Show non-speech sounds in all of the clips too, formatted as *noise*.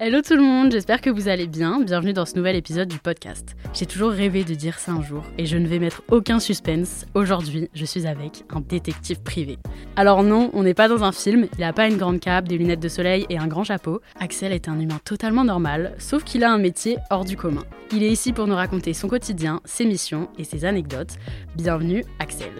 Hello tout le monde, j'espère que vous allez bien. Bienvenue dans ce nouvel épisode du podcast. J'ai toujours rêvé de dire ça un jour et je ne vais mettre aucun suspense. Aujourd'hui, je suis avec un détective privé. Alors non, on n'est pas dans un film, il n'a pas une grande cape, des lunettes de soleil et un grand chapeau. Axel est un humain totalement normal, sauf qu'il a un métier hors du commun. Il est ici pour nous raconter son quotidien, ses missions et ses anecdotes. Bienvenue Axel.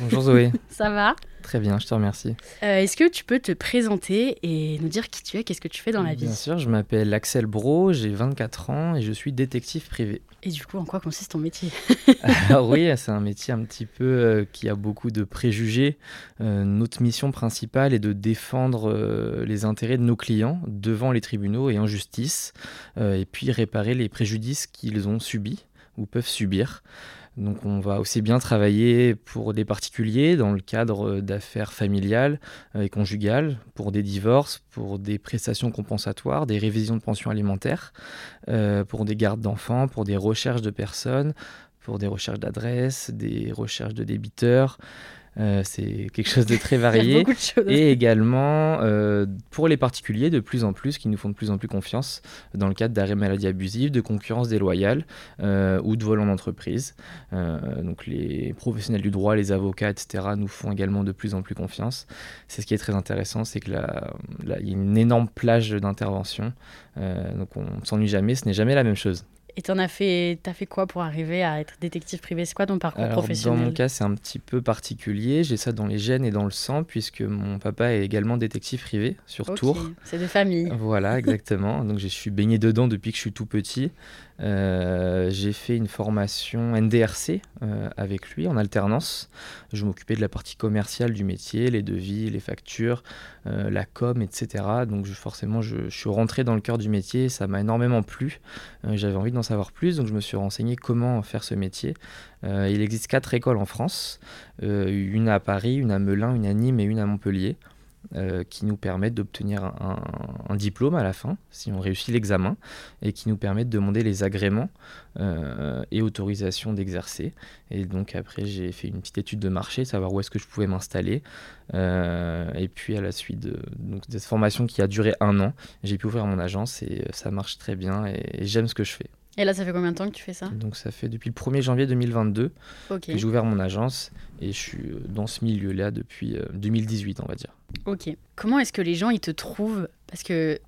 Bonjour Zoé. *laughs* Ça va? Très bien, je te remercie. Euh, Est-ce que tu peux te présenter et nous dire qui tu es, qu'est-ce que tu fais dans la vie? Bien sûr, je m'appelle Axel Bro, j'ai 24 ans et je suis détective privé. Et du coup, en quoi consiste ton métier? *laughs* Alors oui, c'est un métier un petit peu euh, qui a beaucoup de préjugés. Euh, notre mission principale est de défendre les intérêts de nos clients devant les tribunaux et en justice, et puis réparer les préjudices qu'ils ont subis ou peuvent subir. Donc on va aussi bien travailler pour des particuliers dans le cadre d'affaires familiales euh, et conjugales, pour des divorces, pour des prestations compensatoires, des révisions de pension alimentaire, euh, pour des gardes d'enfants, pour des recherches de personnes, pour des recherches d'adresses, des recherches de débiteurs. Euh, c'est quelque chose de très varié. *laughs* de. Et également euh, pour les particuliers de plus en plus, qui nous font de plus en plus confiance dans le cadre d'arrêt maladie abusive, de concurrence déloyale euh, ou de vol en entreprise. Donc les professionnels du droit, les avocats, etc. nous font également de plus en plus confiance. C'est ce qui est très intéressant, c'est que là, il y a une énorme plage d'intervention. Donc on ne s'ennuie jamais, ce n'est jamais la même chose. Et t'en as fait, t'as fait quoi pour arriver à être détective privé? C'est quoi ton parcours Alors, dans professionnel mon cas, c'est un petit peu particulier. J'ai ça dans les gènes et dans le sang, puisque mon papa est également détective privé sur Tours. C'est de famille. Voilà, *laughs* exactement. Donc je suis baigné dedans depuis que je suis tout petit. Euh, j'ai fait une formation NDRC euh, avec lui en alternance. Je m'occupais de la partie commerciale du métier, les devis, les factures, euh, la com, etc. Donc je- forcément, je, je suis rentré dans le cœur du métier. Ça m'a énormément plu. J'avais envie d'en savoir plus, donc je me suis renseigné comment faire ce métier. Euh, il existe quatre écoles en France, euh, une à Paris, une à Melun, une à Nîmes et une à Montpellier euh, qui nous permettent d'obtenir un, diplôme à la fin, si on réussit l'examen, et qui nous permettent de demander les agréments et autorisations d'exercer. Et donc après, j'ai fait une petite étude de marché, savoir où est-ce que je pouvais m'installer. Et puis à la suite de, donc, de cette formation qui a duré un an, j'ai pu ouvrir mon agence et ça marche très bien et j'aime ce que je fais. Et là, ça fait combien de temps que tu fais ça Donc ça fait depuis le 1er janvier 2022 Ok. que j'ai ouvert mon agence et je suis euh, dans ce milieu-là depuis euh, 2018, on va dire. Ok. Comment est-ce que les gens ils te trouvent? Parce que,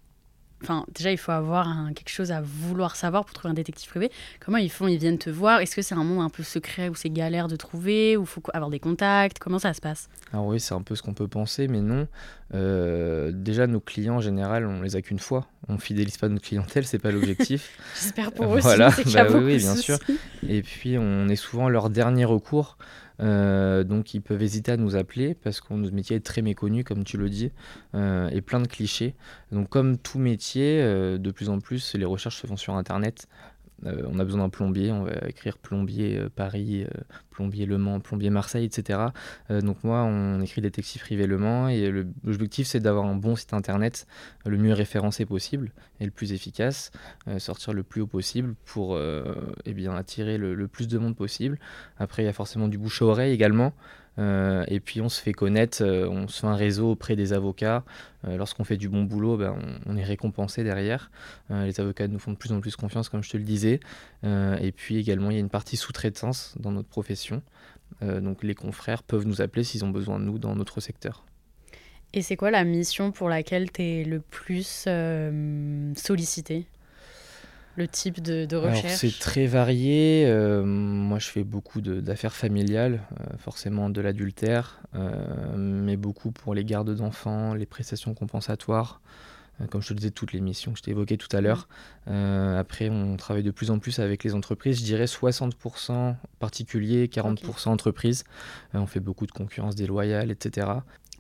enfin, déjà il faut avoir un- quelque chose à vouloir savoir pour trouver un détective privé. Comment ils font? Ils viennent te voir? Est-ce que c'est un monde un peu secret où c'est galère de trouver? Où faut avoir des contacts? Comment ça se passe? Alors oui, c'est un peu ce qu'on peut penser, mais non. Euh, déjà, nos clients en général, on les a qu'une fois. On fidélise pas notre clientèle, c'est pas l'objectif. *laughs* J'espère pour eux Voilà, aussi. bah oui, bien sûr. Et puis, on est souvent leur dernier recours. Euh, donc, ils peuvent hésiter à nous appeler parce que notre métier est très méconnu, comme tu le dis, euh, et plein de clichés. Donc, comme tout métier, euh, de plus en plus, les recherches se font sur Internet. Euh, on a besoin d'un plombier, on va écrire plombier euh, Paris, euh, plombier Le Mans, plombier Marseille, etc. Donc moi, on écrit détective privé Le Mans et l'objectif c'est d'avoir un bon site internet le mieux référencé possible et le plus efficace, sortir le plus haut possible pour eh bien, attirer le, le plus de monde possible. Après, il y a forcément du bouche à oreille également. Euh, et puis on se fait connaître, euh, on se fait un réseau auprès des avocats. Euh, Lorsqu'on fait du bon boulot, ben, on, on est récompensé derrière. Les avocats nous font de plus en plus confiance, comme je te le disais. Et puis également, il y a une partie sous-traitance dans notre profession. Donc les confrères peuvent nous appeler s'ils ont besoin de nous dans notre secteur. Et c'est quoi la mission pour laquelle tu es le plus sollicité? Le type de, de recherche c'est très varié. Euh, moi, je fais beaucoup d'affaires familiales, euh, forcément de l'adultère, euh, mais beaucoup pour les gardes d'enfants, les prestations compensatoires. Comme je te disais, toutes les missions que je t'ai évoquées tout à l'heure. Euh, après, on travaille de plus en plus avec les entreprises. Je dirais 60% particuliers, 40% entreprises. On fait beaucoup de concurrence déloyale, etc.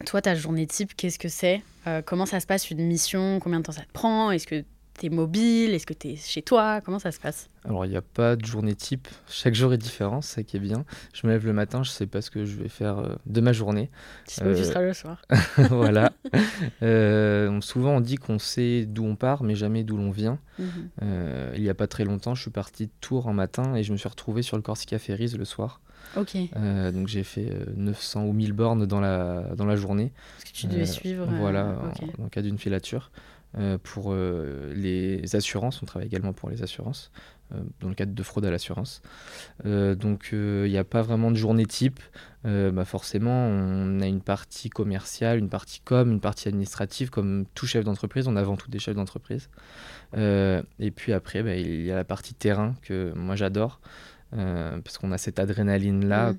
Toi, ta journée type, qu'est-ce que c'est? Comment ça se passe une mission? Combien de temps ça te prend? Est-ce que tu es mobile Est-ce que tu es chez toi? Comment ça se passe? Alors, il n'y a pas de journée type. Chaque jour est différent, c'est ça qui est bien. Je me lève le matin, je ne sais pas ce que je vais faire euh, de ma journée. Tu Euh, seras le soir. *laughs* voilà. *laughs* Euh, souvent, on dit qu'on sait d'où on part, mais jamais d'où l'on vient. Mhm. Euh, il n'y a pas très longtemps, je suis parti de Tours un matin et je me suis retrouvé sur le Corsica Ferries le soir. Ok. Donc, j'ai fait euh, 900 ou 1000 bornes dans la, dans la journée. Parce que tu devais suivre. Voilà, en, dans le cas d'une filature. Euh, pour euh, les assurances, on travaille également pour les assurances, euh, dans le cadre de fraude à l'assurance. Donc il n'y a pas vraiment de journée type. Bah forcément, on a une partie commerciale, une partie com, une partie administrative, comme tout chef d'entreprise, on a avant tout des chefs d'entreprise. Et puis après, bah, il y a la partie terrain que moi j'adore. Euh, parce qu'on a cette adrénaline-là Mhm.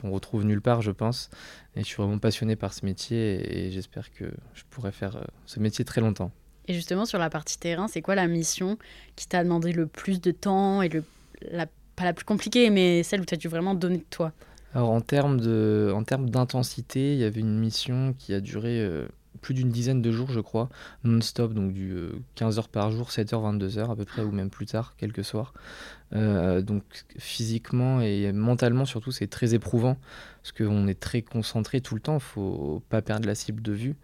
qu'on retrouve nulle part, je pense. Et je suis vraiment passionné par ce métier et j'espère que je pourrai faire euh, ce métier très longtemps. Et justement, sur la partie terrain, c'est quoi la mission qui t'a demandé le plus de temps et le, la, pas la plus compliquée, mais celle où tu as dû vraiment donner de toi? Alors en termes de- en termes d'intensité, il y avait une mission qui a duré euh, plus d'une dizaine de jours, je crois, non-stop, donc du 15 heures par jour, 7h, 22h à peu près, ou même plus tard, quelques soirs. Euh, donc physiquement et mentalement surtout, c'est très éprouvant, parce qu'on est très concentré tout le temps, il faut pas perdre la cible de vue.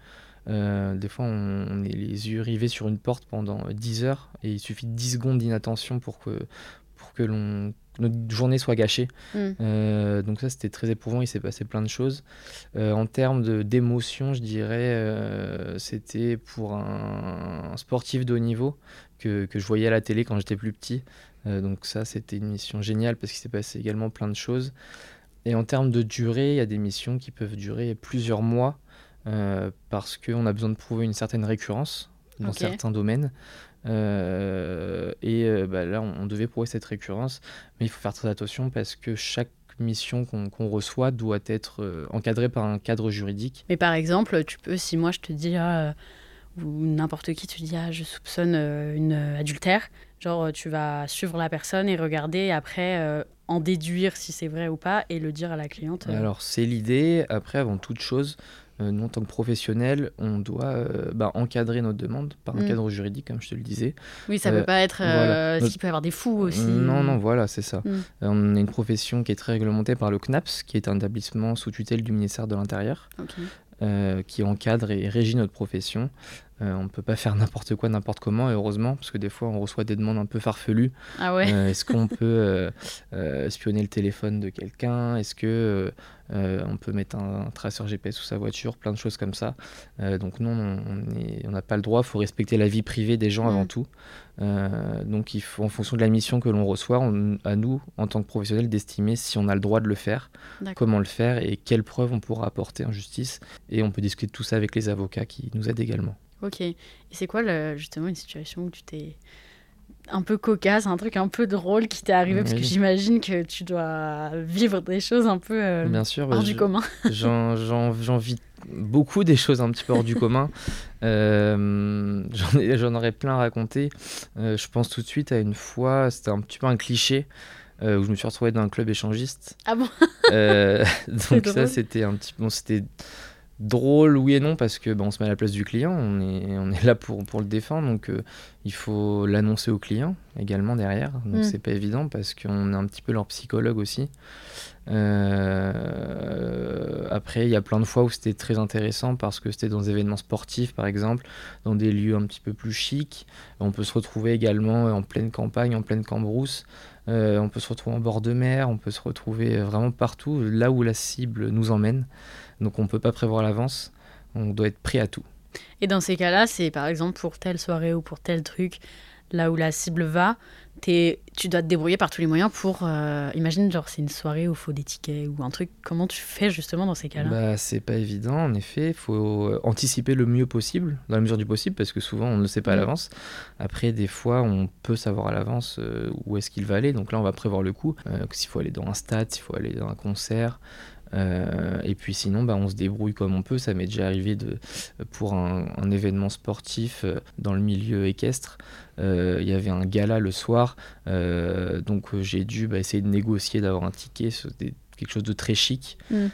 Euh, des fois, on, on est les yeux rivés sur une porte pendant 10 heures, et il suffit de 10 secondes d'inattention pour que, pour que l'on, notre journée soit gâchée. Mm. Euh, donc ça, c'était très éprouvant, il s'est passé plein de choses. Euh, en termes d'émotion, je dirais, euh, c'était pour un, un sportif de haut niveau que, que je voyais à la télé quand j'étais plus petit. Euh, donc ça, c'était une mission géniale parce qu'il s'est passé également plein de choses. Et en termes de durée, il y a des missions qui peuvent durer plusieurs mois euh, parce qu'on a besoin de prouver une certaine récurrence dans certains domaines. Euh, et euh, bah, là, on, on devait prouver cette récurrence, mais il faut faire très attention parce que chaque mission qu'on reçoit doit être euh, encadrée par un cadre juridique. Mais par exemple, tu peux, si moi je te dis, ah, ou n'importe qui te dit, ah, je soupçonne une adultère, genre euh, tu vas suivre la personne et regarder après euh, en déduire si c'est vrai ou pas et le dire à la cliente. euh. Alors, c'est l'idée. Après, avant toute chose, euh, nous, en tant que professionnels, on doit bah, encadrer notre demande par un Mm. cadre juridique, comme je te le disais. oui, ça euh, peut pas être. voilà. Notre- peut y avoir des fous aussi. Non, non, voilà, c'est ça. Mm. On a une profession qui est très réglementée par le CNAPS, qui est un établissement sous tutelle du ministère de l'Intérieur. Euh, qui encadre et régit notre profession. Euh, on ne peut pas faire n'importe quoi, n'importe comment, et heureusement, parce que des fois, on reçoit des demandes un peu farfelues. Ah ouais. Euh, Est-ce qu'on *laughs* peut espionner le téléphone de quelqu'un? Est-ce que on peut mettre un, un traceur GPS sous sa voiture? Plein de choses comme ça. Donc non, on n'a pas le droit. Il faut respecter la vie privée des gens avant Mm. tout. Euh, donc il faut, en fonction de la mission que l'on reçoit, on- à nous, en tant que professionnels, d'estimer si on a le droit de le faire, comment le faire et quelles preuves on pourra apporter en justice. Et on peut discuter de tout ça avec les avocats qui nous aident également. Ok. Et c'est quoi le- justement une situation où tu t'es un peu cocasse, un truc un peu drôle qui t'est arrivé Parce que j'imagine que tu dois vivre des choses un peu euh, Bien sûr, hors bah, du commun. *laughs* J'en, vis beaucoup des choses un petit peu hors du commun. *laughs* Euh, j'en, ai- j'en aurais plein à raconter. Euh, je pense tout de suite à une fois, c'était un petit peu un cliché, euh, où je me suis retrouvé dans un club échangiste. Ah bon? Euh, *laughs* donc ça, c'était un petit bon, c'était drôle, oui et non, parce que bah, on se met à la place du client, on est, on est là pour, pour le défendre, donc euh, il faut l'annoncer au client également derrière. Donc Mm. c'est pas évident parce qu'on est un petit peu leur psychologue aussi. Euh, après, il y a plein de fois où c'était très intéressant parce que c'était dans des événements sportifs, par exemple, dans des lieux un petit peu plus chics. On peut se retrouver également en pleine campagne, en pleine cambrousse. Euh, on peut se retrouver en bord de mer, on peut se retrouver vraiment partout, là où la cible nous emmène. Donc on ne peut pas prévoir à l'avance, on doit être prêt à tout. Et dans ces cas-là, c'est par exemple pour telle soirée ou pour tel truc, là où la cible va, t'es- tu dois te débrouiller par tous les moyens pour. euh, imagine, genre, c'est une soirée où il faut des tickets ou un truc. Comment tu fais justement dans ces cas-là? Bah, c'est pas évident, en effet. Il faut euh, anticiper le mieux possible, dans la mesure du possible, parce que souvent on ne le sait pas à l'avance. Après, des fois, on peut savoir à l'avance euh, où est-ce qu'il va aller. Donc là, on va prévoir le coup. euh, s'il faut aller dans un stade, s'il faut aller dans un concert. Euh, et puis sinon, bah, on se débrouille comme on peut. Ça m'est déjà arrivé de, pour un, un événement sportif euh, dans le milieu équestre. euh, Il y avait un gala le soir, euh, donc j'ai dû bah, essayer de négocier d'avoir un ticket. C'était quelque chose de très chic. Mm.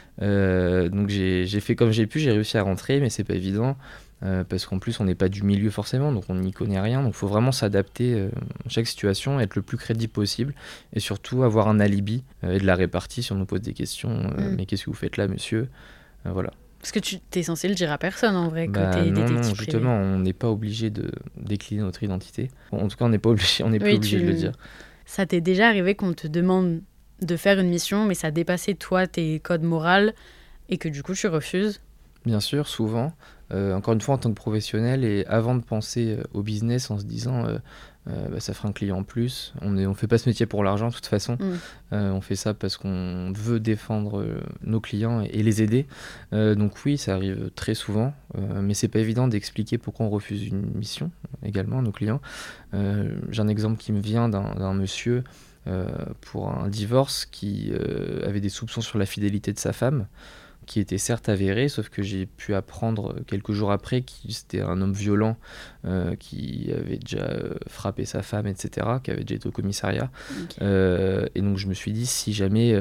Donc j'ai j'ai fait comme j'ai pu, j'ai réussi à rentrer, mais c'est pas évident. Euh, parce qu'en plus on n'est pas du milieu forcément, donc on n'y connaît rien, donc il faut vraiment s'adapter euh, à chaque situation, être le plus crédible possible, et surtout avoir un alibi euh, et de la répartie si on nous pose des questions. euh, Mm. Mais qu'est-ce que vous faites là, monsieur? Euh, Voilà. Parce que tu es censé le dire à personne en vrai, Bah, côté non, non, justement, on n'est pas obligé de décliner notre identité. En tout cas, on n'est pas obligé, on n'est plus Oui, obligé tu- de le dire. Ça t'est déjà arrivé qu'on te demande de faire une mission, mais ça dépassait toi tes codes moraux et que du coup tu refuses? Bien sûr, souvent. Euh, encore une fois, en tant que professionnel, et avant de penser euh, au business en se disant euh, bah, ça fera un client en plus, on ne on fait pas ce métier pour l'argent de toute façon. Mm. On fait ça parce qu'on veut défendre nos clients et, et les aider. Donc oui, ça arrive très souvent, mais c'est pas évident d'expliquer pourquoi on refuse une mission également à nos clients. J'ai un exemple qui me vient d'un d'un monsieur euh, pour un divorce qui euh, avait des soupçons sur la fidélité de sa femme qui était certes avéré, sauf que j'ai pu apprendre quelques jours après qu'il c'était un homme violent euh, qui avait déjà euh, frappé sa femme, etc., qui avait déjà été au commissariat. Euh, et donc je me suis dit, si jamais,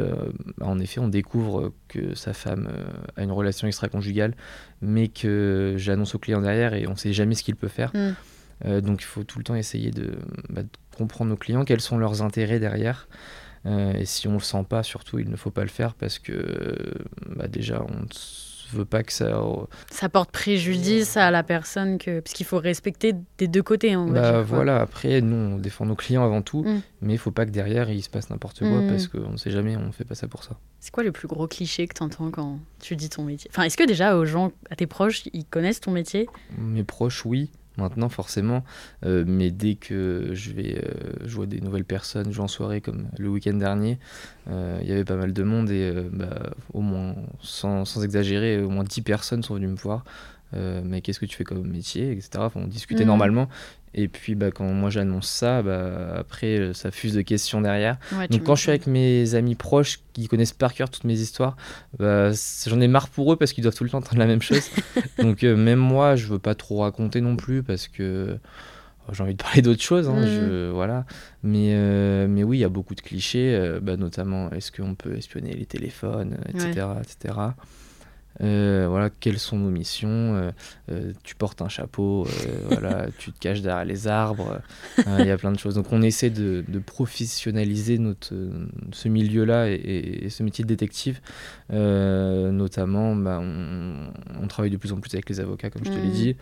en effet, on découvre que sa femme a une relation extra-conjugale, mais que j'annonce au client derrière et on ne sait jamais ce qu'il peut faire, Mm. euh, donc il faut tout le temps essayer de, bah, de comprendre nos clients, quels sont leurs intérêts derrière. Euh, et si on le sent pas, surtout, il ne faut pas le faire parce que euh, bah, déjà, on ne veut pas que ça. Ça porte préjudice à la personne que parce qu'il faut respecter des deux côtés. Bah, dire, voilà, après, nous, on défend nos clients avant tout, Mm. mais il faut pas que derrière, il se passe n'importe quoi Mm. parce qu'on ne sait jamais, on ne fait pas ça pour ça. C'est quoi le plus gros cliché que tu entends quand tu dis ton métier? Enfin, est-ce que déjà aux gens, à tes proches, ils connaissent ton métier? Mes proches, oui, maintenant forcément, euh, mais dès que je vais euh, des nouvelles personnes, je vais en soirée comme le week-end dernier, euh, il y avait pas mal de monde et euh, bah, au moins, sans, sans exagérer, au moins 10 personnes sont venues me voir. Euh, mais qu'est-ce que tu fais comme métier, etc. Enfin, on discutait Mhm. normalement. Et puis, bah, quand moi j'annonce ça, bah, après, euh, ça fuse de questions derrière. Ouais, Donc quand je suis avec mes amis proches qui connaissent par cœur toutes mes histoires, bah, j'en ai marre pour eux parce qu'ils doivent tout le temps entendre la même chose. *laughs* Donc euh, même moi, je veux pas trop raconter non plus parce que euh, j'ai envie de parler d'autres choses. hein, je- voilà. Mais, euh, mais oui, il y a beaucoup de clichés, euh, bah, notamment est-ce qu'on peut espionner les téléphones, etc. etc. Euh, voilà, quelles sont nos missions euh, euh, Tu portes un chapeau, *laughs* voilà, tu te caches derrière les arbres. Il y a plein de choses. Donc on essaie de, de professionnaliser notre, ce milieu-là et, et- et ce métier de détective. Notamment, bah, on, on travaille de plus en plus avec les avocats, comme je te l'ai Mhm. dit,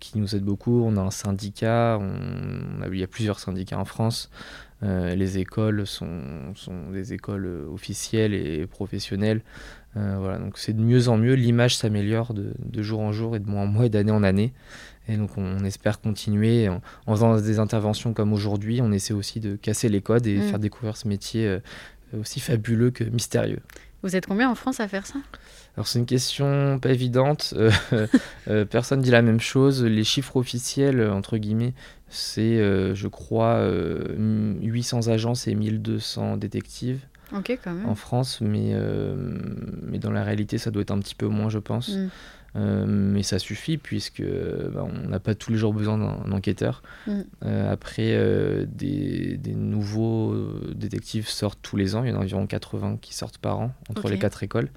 qui nous aident beaucoup. On a un syndicat, on, on a- il y a plusieurs syndicats en France. Euh, les écoles sont, sont des écoles euh, officielles et professionnelles. Euh, voilà, donc c'est de mieux en mieux. L'image s'améliore de, de jour en jour et de mois en mois et d'année en année. Et donc on, on espère continuer en, en faisant des interventions comme aujourd'hui. On essaie aussi de casser les codes et Mm. faire découvrir ce métier aussi fabuleux que mystérieux. Vous êtes combien en France à faire ça? Alors c'est une question pas évidente. Euh, *laughs* euh, personne dit la même chose. Les chiffres officiels, entre guillemets, c'est, euh, je crois, euh, 800 agences et 1200 détectives Ok, quand même. en France, mais, euh, mais dans la réalité, ça doit être un petit peu moins, je pense. Mm. Euh, mais ça suffit puisque bah, on n'a pas tous les jours besoin d'un enquêteur. Mm. Euh, après, euh, des, des nouveaux détectives sortent tous les ans. Il y en a environ 80 qui sortent par an entre les quatre écoles.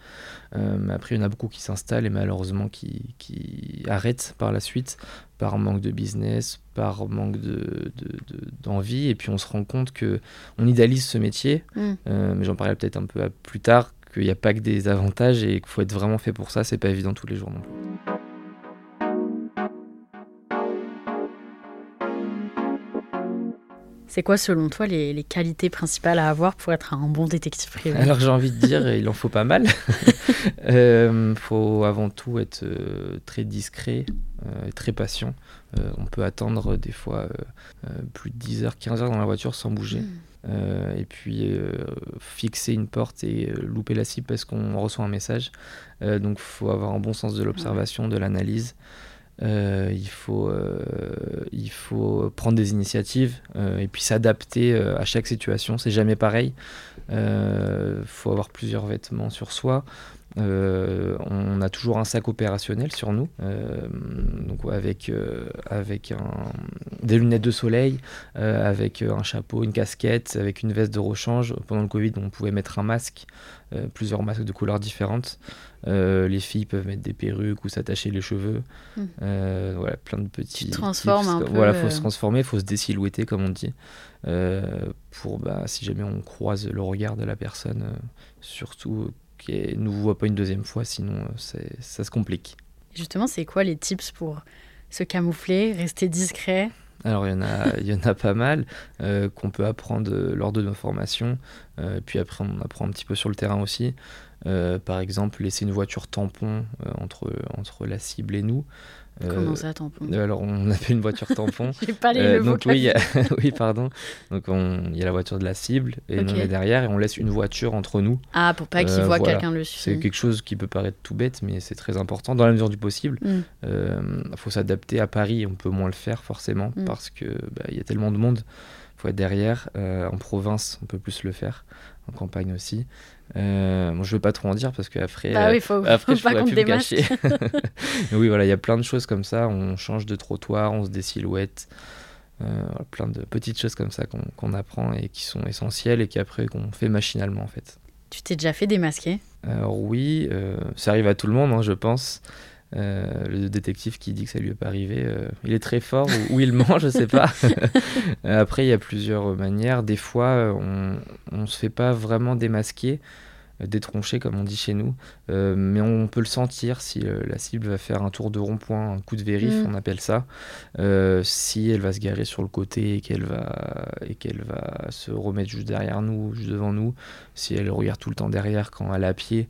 Mais après, il y en a beaucoup qui s'installent et malheureusement qui, qui arrêtent par la suite par manque de business, par manque de- de- de- d'envie. et puis on se rend compte que on idéalise ce métier, Mm. mais j'en parlerai peut-être un peu plus tard, qu'il n'y a pas que des avantages et qu'il faut être vraiment fait pour ça. C'est pas évident tous les jours non plus. C'est quoi selon toi les, les qualités principales à avoir pour être un bon détective privé? Alors j'ai envie de dire, il en faut pas mal. Il *laughs* faut avant tout être euh, très discret euh, et très patient. Euh, on peut attendre des fois plus de 10 heures, 15 heures dans la voiture sans bouger. Hmm. et puis fixer une porte et louper la cible parce qu'on reçoit un message. donc il faut avoir un bon sens de l'observation, de l'analyse. Euh, il, faut, euh, il faut prendre des initiatives euh, et puis s'adapter à chaque situation. C'est jamais pareil. Il faut avoir plusieurs vêtements sur soi. On a toujours un sac opérationnel sur nous, donc avec, avec un, des lunettes de soleil, avec un chapeau, une casquette, avec une veste de rechange. Pendant le Covid, on pouvait mettre un masque, plusieurs masques de couleurs différentes. Euh, les filles peuvent mettre des perruques ou s'attacher les cheveux. Mm. Euh, voilà, plein de petits. Tu transformes tips. un peu, Voilà, faut euh. se transformer, faut se désilhouetter, comme on dit. Euh, pour, bah, si jamais on croise le regard de la personne, euh, surtout qu'elle ne nous voit pas une deuxième fois, sinon euh, ça se complique. Justement, c'est quoi les tips pour se camoufler, rester discret? Alors il y en a, il y en a pas mal euh, qu'on peut apprendre euh, lors de nos formations. Euh, puis après on apprend un petit peu sur le terrain aussi. Euh, par exemple, laisser une voiture tampon entre, entre la cible et nous. Euh, Comment ça, tampon? Alors on appelle une voiture tampon. *laughs* J'ai pas les Euh, le donc oui, il a- *laughs* oui, pardon. Donc on- il y a la voiture de la cible et nous on est derrière et on laisse une voiture entre nous. Ah, pour pas qu'il Euh, voit voilà. quelqu'un C'est dessus. quelque chose qui peut paraître tout bête, mais c'est très important dans la mesure du possible. Mm. Il faut s'adapter à Paris, on peut moins le faire forcément Mm. parce que bah, il y a tellement de monde. faut être derrière. Euh, en province, on peut plus le faire. En campagne aussi. Euh, bon, je veux pas trop en dire parce qu'après, Bah euh, oui, faut, après, faut je qu'on plus me cacher. *laughs* Oui, voilà, il y a plein de choses comme ça. On change de trottoir, on se désilhouette. Euh, voilà, plein de petites choses comme ça qu'on apprend et qui sont essentielles et qu'après qu'on fait machinalement en fait. Tu t'es déjà fait démasquer? Oui, euh, ça arrive à tout le monde, hein, je pense. Euh, le détective qui dit que ça lui est pas arrivé, euh, il est très fort ou, ou il ment, je sais pas. *laughs* Euh, Après, il y a plusieurs manières. Des fois, on, on se fait pas vraiment démasquer, détroncher comme on dit chez nous, Euh, mais on peut le sentir si la cible va faire un tour de rond-point, un coup de vérif, Mm. on appelle ça. Si elle va se garer sur le côté et qu'elle va et qu'elle va se remettre juste derrière nous, juste devant nous, si elle regarde tout le temps derrière quand elle est à pied.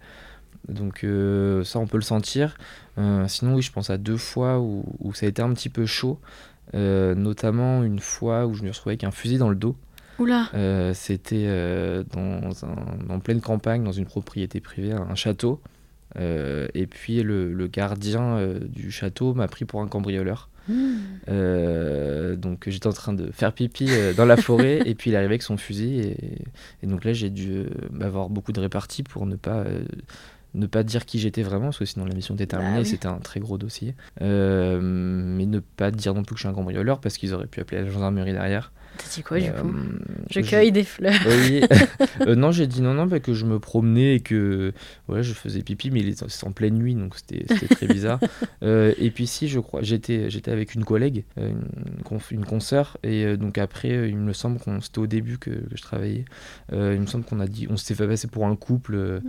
Donc euh, ça, on peut le sentir. Euh, sinon, oui, je pense à deux fois où, où ça a été un petit peu chaud. Euh, notamment une fois où je me suis retrouvé avec un fusil dans le dos. Oula C'était dans un- en pleine campagne, dans une propriété privée, un château. Et puis le, le gardien du château m'a pris pour un cambrioleur. Hmm. Donc j'étais en train de faire pipi dans la forêt *laughs* et puis il est arrivé avec son fusil et, et donc là j'ai dû euh, avoir beaucoup de réparties pour ne pas ne pas dire qui j'étais vraiment parce que sinon la mission était terminée Bah oui. c'était un très gros dossier Euh, mais ne pas dire non plus que je suis un cambrioleur parce qu'ils auraient pu appeler la gendarmerie derrière T'as dit quoi, du Euh, coup Je cueille des fleurs. oui. *laughs* Euh, non, j'ai dit non, non, bah, que je me promenais et que ouais, je faisais pipi, mais c'était en pleine nuit, donc c'était très *laughs* bizarre. Euh, et puis si, je crois, j'étais j'étais avec une collègue, une, consoeur, et donc après, il me semble qu'on c'était au début que, que je travaillais. Il me semble qu'on a dit, on s'était fait passer pour un couple,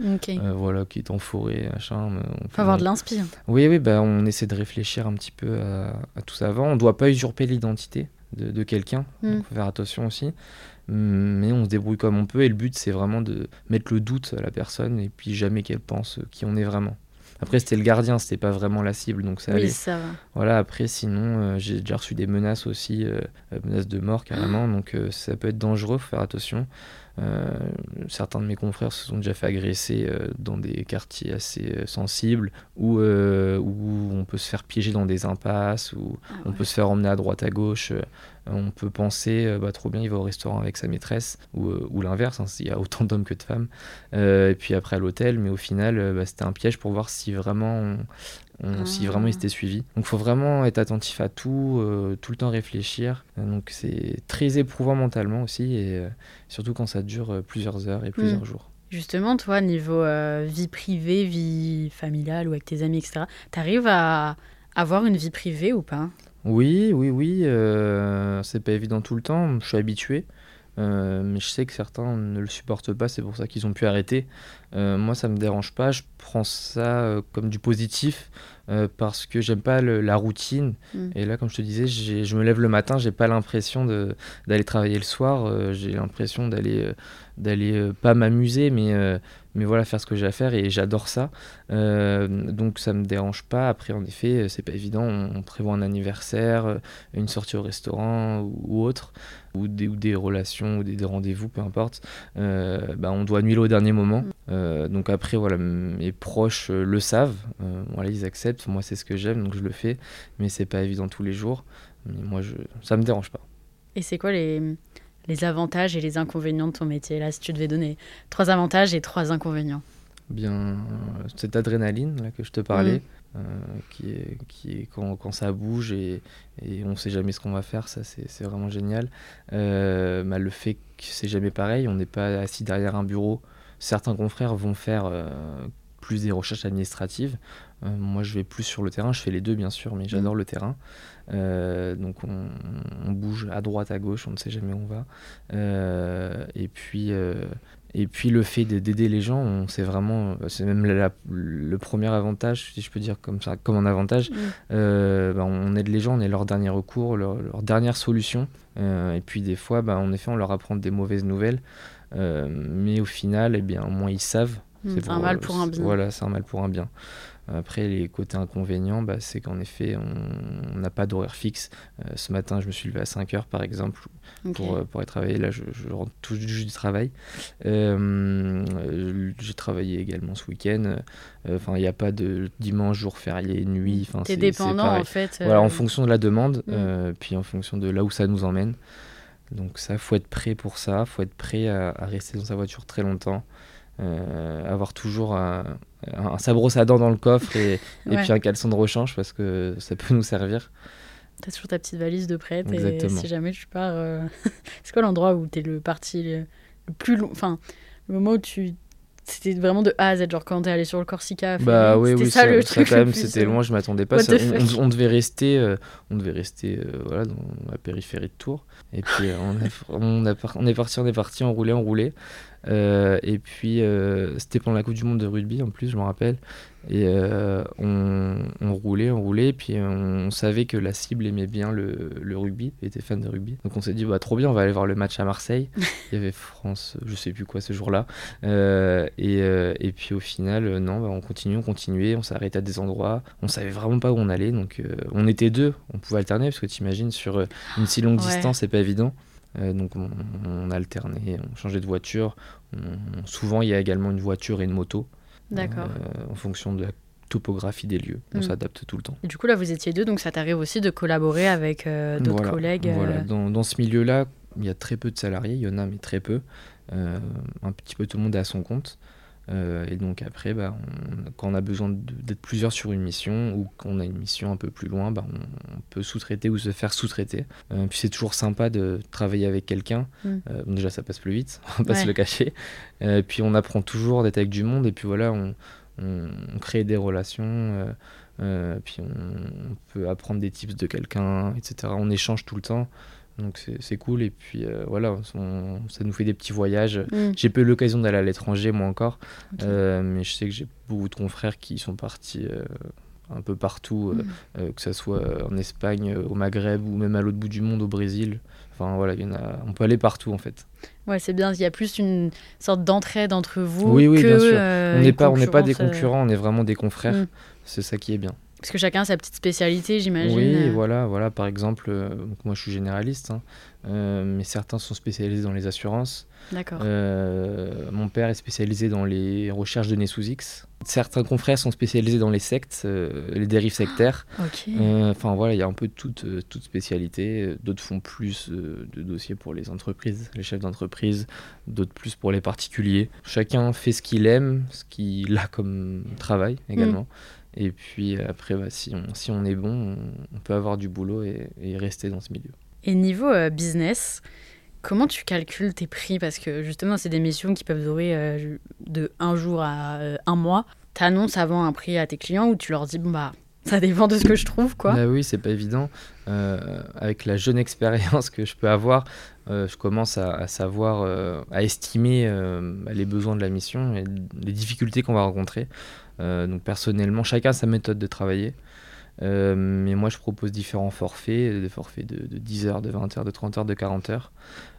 voilà, qui est en forêt, machin. on Faut avoir on- de l'inspire. oui, oui, bah, on essaie de réfléchir un petit peu à, à tout ça avant. On ne doit pas usurper l'identité de, de quelqu'un, Mm. donc faut faire attention aussi. Mm, Mais on se débrouille comme on peut et le but c'est vraiment de mettre le doute à la personne et puis jamais qu'elle pense qui on est vraiment. Après c'était le gardien, c'était pas vraiment la cible donc ça Oui, allait. ça va. Voilà, après sinon euh, j'ai déjà reçu des menaces aussi, euh, euh, menaces de mort carrément, *gasps* donc euh, ça peut être dangereux, faut faire attention. Euh, certains de mes confrères se sont déjà fait agresser euh, dans des quartiers assez euh, sensibles où, où on peut se faire piéger dans des impasses, où Ah on ouais. peut se faire emmener à droite à gauche. on peut penser, bah, trop bien, il va au restaurant avec sa maîtresse, ou, ou l'inverse, hein, il y a autant d'hommes que de femmes. Et puis après à l'hôtel, mais au final, bah, c'était un piège pour voir si vraiment, on- on- si Ah. vraiment il s'était suivi. Donc il faut vraiment être attentif à tout, euh, tout le temps réfléchir. Euh, Donc c'est très éprouvant mentalement aussi, et euh, surtout quand ça dure euh, plusieurs heures et plusieurs Mm. jours. Justement, toi, niveau euh, vie privée, vie familiale ou avec tes amis, etc., t'arrives à avoir une vie privée ou pas? Oui, oui, oui, euh, c'est pas évident tout le temps, je suis habitué. Euh, mais je sais que certains ne le supportent pas, c'est pour ça qu'ils ont pu arrêter. Euh, moi, ça me dérange pas. Je prends ça euh, comme du positif parce que j'aime pas le- la routine. Mm. Et là, comme je te disais, je me lève le matin, j'ai pas l'impression d'aller travailler le soir. j'ai l'impression d'aller, d'aller pas m'amuser, mais mais voilà, faire ce que j'ai à faire et j'adore ça. Euh, donc ça me dérange pas. Après, en effet, c'est pas évident. On, prévoit un anniversaire, euh, une sortie au restaurant ou, autre, ou des, ou des relations ou des, des rendez-vous, peu importe. Euh, bah, on doit annuler au dernier moment. Euh, donc après, voilà, mes proches euh, le savent. Euh, voilà, ils acceptent. Moi, c'est ce que j'aime, donc je le fais. Mais c'est pas évident tous les jours. Mais moi, je, ça me dérange pas. Et c'est quoi les, les avantages et les inconvénients de ton métier Là, si tu devais donner trois avantages et trois inconvénients. bien euh, cette adrénaline là que je te parlais, euh, qui est, qui est quand, quand ça bouge et, et on sait jamais ce qu'on va faire, ça c'est c'est vraiment génial. Euh, bah, le fait que c'est jamais pareil, on n'est pas assis derrière un bureau. Certains confrères vont faire plus des recherches administratives. Euh, moi je vais plus sur le terrain, je fais les deux bien sûr, mais j'adore le terrain. Euh, donc on, on bouge à droite, à gauche, on ne sait jamais où on va. Euh, et puis euh, et puis le fait de- d'aider les gens, sait vraiment, c'est même la- la- le premier avantage, si je peux dire comme ça, comme un avantage. Mm. Bah, on aide les gens, on est leur dernier recours, leur, leur dernière solution. Et puis des fois, bah, en effet, on leur apprend des mauvaises nouvelles, mais au final, eh bien, au moins ils savent. Mm, C'est un mal pour un c'est- bien. Voilà, c'est un mal pour un bien. Après, les côtés inconvénients, bah, c'est qu'en effet, on n'a pas d'horaire fixe. Euh, ce matin, je me suis levé à 5 heures, par exemple, pour, euh, pour aller travailler. Là, je, je rentre tout juste du travail. Euh, J'ai travaillé également ce week-end. Enfin, il n'y a pas de dimanche, jour férié, nuit. Enfin, T'es c'est- dépendant en fait. Voilà, en fonction de la demande, Mm. puis en fonction de là où ça nous emmène. Donc ça, faut être prêt pour ça, faut être prêt à, à rester dans sa voiture très longtemps, avoir toujours un, un sabre brosse à dents dans le coffre et, *laughs* puis un caleçon de rechange parce que ça peut nous servir. T'as toujours ta petite valise de prête et si jamais tu pars. euh, *laughs* c'est quoi l'endroit où t'es le parti le, le plus long Enfin, le moment où tu. C'était vraiment de A à Z, genre quand t'es allé sur le Corsica. Bah oui, c'était oui, ça, ça, le ça, truc quand le même, c'était euh, loin, je m'attendais pas. Ça- on, fuck? on- on devait rester, euh, on devait rester, euh, voilà, dans la périphérie de Tours. Et puis euh, on, a- *laughs* on, a par- on est parti, on est parti, on roulait, on roulait. Euh, et puis euh, c'était pendant la Coupe du Monde de rugby en plus, je me rappelle. Et euh, on, on roulait, on roulait, et puis on, savait que la cible aimait bien le, le rugby, était fan de rugby. Donc on s'est dit, bah trop bien, on va aller voir le match à Marseille. *laughs* Il y avait France, je sais plus quoi ce jour-là. Et, et puis au final, non, bah, on continue, on continuait, on s'arrêtait à des endroits, on savait vraiment pas où on allait, donc on était deux, on pouvait alterner, parce que tu imagines, sur une si longue Ouais. distance, c'est pas évident. Euh, donc on, on alternait, on changeait de voiture. On- souvent, il y a également une voiture et une moto, D'accord. euh, en fonction de la topographie des lieux. On Mm. s'adapte tout le temps. Et du coup, là, vous étiez deux, donc ça t'arrive aussi de collaborer avec euh, d'autres Voilà, collègues. euh, Voilà. Dans, dans ce milieu-là, il y a très peu de salariés, il y en a, mais très peu. Euh, un petit peu tout le monde est à son compte. Euh, et donc après, bah, on- quand on a besoin d'être plusieurs sur une mission ou qu'on a une mission un peu plus loin, bah, on, on peut sous-traiter ou se faire sous-traiter. Euh, puis c'est toujours sympa de travailler avec quelqu'un. Mm. Euh, déjà, ça passe plus vite, *laughs* on va pas Ouais. se le cacher. Puis on apprend toujours d'être avec du monde. Et puis voilà, on, on- crée des relations. puis on peut apprendre des tips de quelqu'un, etc. On échange tout le temps. Donc c'est cool. Et puis euh, voilà, on- ça nous fait des petits voyages. mm, J'ai pas eu l'occasion d'aller à l'étranger, moi encore. Euh, mais je sais que j'ai beaucoup de confrères qui sont partis euh, un peu partout, Mm. que ce soit en Espagne, au Maghreb ou même à l'autre bout du monde, au Brésil. Enfin voilà, il y en a, on peut aller partout en fait. Ouais, c'est bien. Il y a plus une sorte d'entraide entre vous Oui, oui, que bien sûr. on n'est pas, on pas des concurrents, on est vraiment des confrères. Mm. C'est ça qui est bien. Parce que chacun a sa petite spécialité, j'imagine. Oui, euh. voilà, voilà. Par exemple, euh, donc moi je suis généraliste, hein, euh, mais certains sont spécialisés dans les assurances. D'accord. Euh, mon père est spécialisé dans les recherches de données sous X. Certains confrères sont spécialisés dans les sectes, les dérives sectaires. ok. Euh, Enfin voilà, il y a un peu toute, toute spécialité. D'autres font plus de dossiers pour les entreprises, les chefs d'entreprise, d'autres plus pour les particuliers. Chacun fait ce qu'il aime, ce qu'il a comme travail également. Et puis après, bah, si, on, si on est bon, on, on peut avoir du boulot et, et rester dans ce milieu. Et niveau euh, business, comment tu calcules tes prix? Parce que justement, c'est des missions qui peuvent durer euh, de un jour à euh, un mois. Tu annonces avant un prix à tes clients ou tu leur dis, bon, bah, Ça dépend de ce que je trouve, quoi? Bah oui, c'est pas évident. Euh, avec la jeune expérience que je peux avoir, euh, je commence à, à savoir, euh, à estimer les besoins de la mission et les difficultés qu'on va rencontrer. Euh, donc personnellement, chacun a sa méthode de travailler. Euh, mais moi, je propose différents forfaits, des forfaits de, de 10 heures, de 20 heures, de 30 heures, de 40 heures,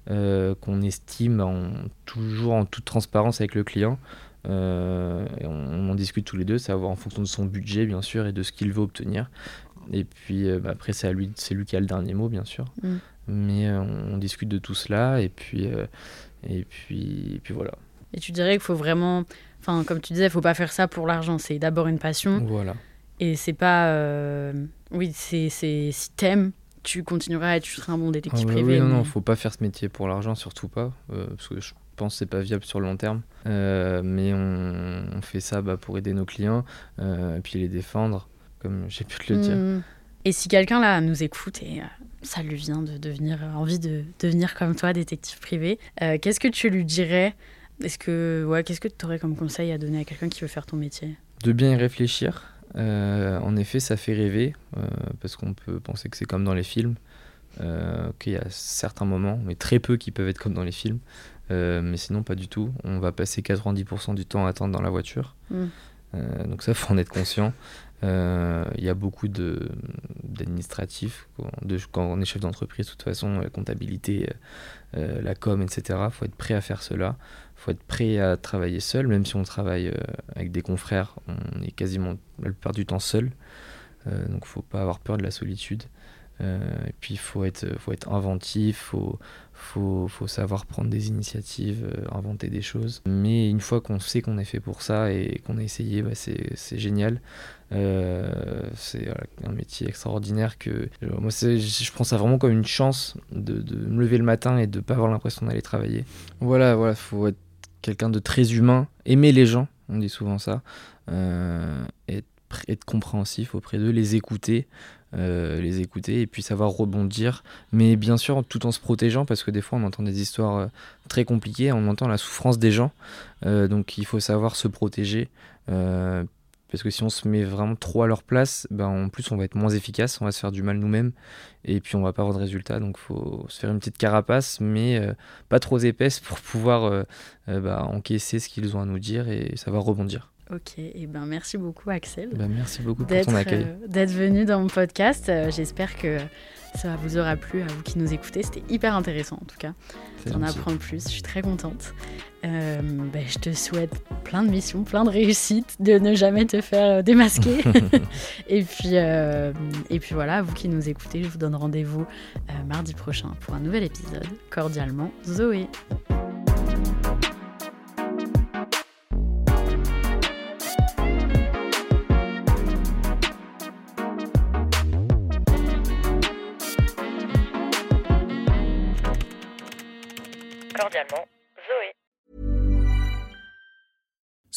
euh, qu'on estime en- toujours en toute transparence avec le client. Euh, et on, on en discute tous les deux, savoir en fonction de son budget, bien sûr, et de ce qu'il veut obtenir. Et puis euh, bah, après, c'est à lui, c'est lui qui a le dernier mot, bien sûr. Mm. Mais euh, on, on discute de tout cela, et puis, euh, et puis, et puis voilà. Et tu dirais qu'il faut vraiment. Enfin, comme tu disais, il faut pas faire ça pour l'argent. C'est d'abord une passion. Voilà. Et c'est pas. euh, Oui, c'est c'est- si t'aimes, tu continueras et tu seras un bon Ah détective ouais, privé. oui, non, mais- non, faut pas faire ce métier pour l'argent, surtout pas, euh, parce que je pense que c'est pas viable sur le long terme. Euh, mais on, on fait ça bah, pour aider nos clients, et puis les défendre, comme j'ai pu te le dire. Mm. Et si quelqu'un là nous écoute et ça lui vient de devenir envie de devenir comme toi détective privé, qu'est-ce que tu lui dirais Est-ce que ouais, qu'est-ce que tu aurais comme conseil à donner à quelqu'un qui veut faire ton métier? De bien y réfléchir. Euh, en effet, ça fait rêver, euh, parce qu'on peut penser que c'est comme dans les films, euh, qu'il y a certains moments, mais très peu qui peuvent être comme dans les films. Euh, mais sinon, pas du tout. On va passer 90% du temps à attendre dans la voiture. Mm. Euh, donc ça, *laughs* faut en être conscient. Euh, Il y a beaucoup de- d'administratifs. Quand, on est chef d'entreprise, de toute façon, la comptabilité, euh, la com, etc. Il faut être prêt à faire cela. Faut être prêt à travailler seul, même si on travaille euh, avec des confrères, on est quasiment la plupart du temps seul. Euh, donc faut pas avoir peur de la solitude. Euh, et puis faut être, faut être inventif, faut, faut, faut savoir prendre des initiatives, euh, inventer des choses. Mais une fois qu'on sait qu'on est fait pour ça et qu'on a essayé, bah, c'est génial. C'est un métier extraordinaire que moi je prends ça vraiment comme une chance de, de me lever le matin et de pas avoir l'impression d'aller travailler. Voilà, voilà, faut être quelqu'un de très humain, aimer les gens, on dit souvent ça, euh, être, pr- être compréhensif auprès d'eux, les écouter, euh, les écouter et puis savoir rebondir, mais bien sûr tout en se protégeant parce que des fois on entend des histoires euh, très compliquées, on entend la souffrance des gens, donc il faut savoir se protéger. Parce que si on se met vraiment trop à leur place, ben en plus on va être moins efficace, on va se faire du mal nous-mêmes, et puis on va pas avoir de résultat. Donc faut se faire une petite carapace, mais euh, pas trop épaisse pour pouvoir euh, euh, bah, encaisser ce qu'ils ont à nous dire et savoir rebondir. Ok, et ben merci beaucoup Axel Bah, merci beaucoup pour ton accueil. d'être venu dans mon podcast. J'espère que ça vous aura plu à vous qui nous écoutez. C'était hyper intéressant en tout cas. D'en apprendre plus. Je suis très contente. Euh, ben, je te souhaite plein de missions, plein de réussites, de ne jamais te faire euh, démasquer. *laughs* et, puis, euh, et puis voilà, vous qui nous écoutez, je vous donne rendez-vous euh, mardi prochain pour un nouvel épisode. Cordialement, Zoé.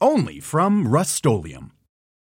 Only from Rust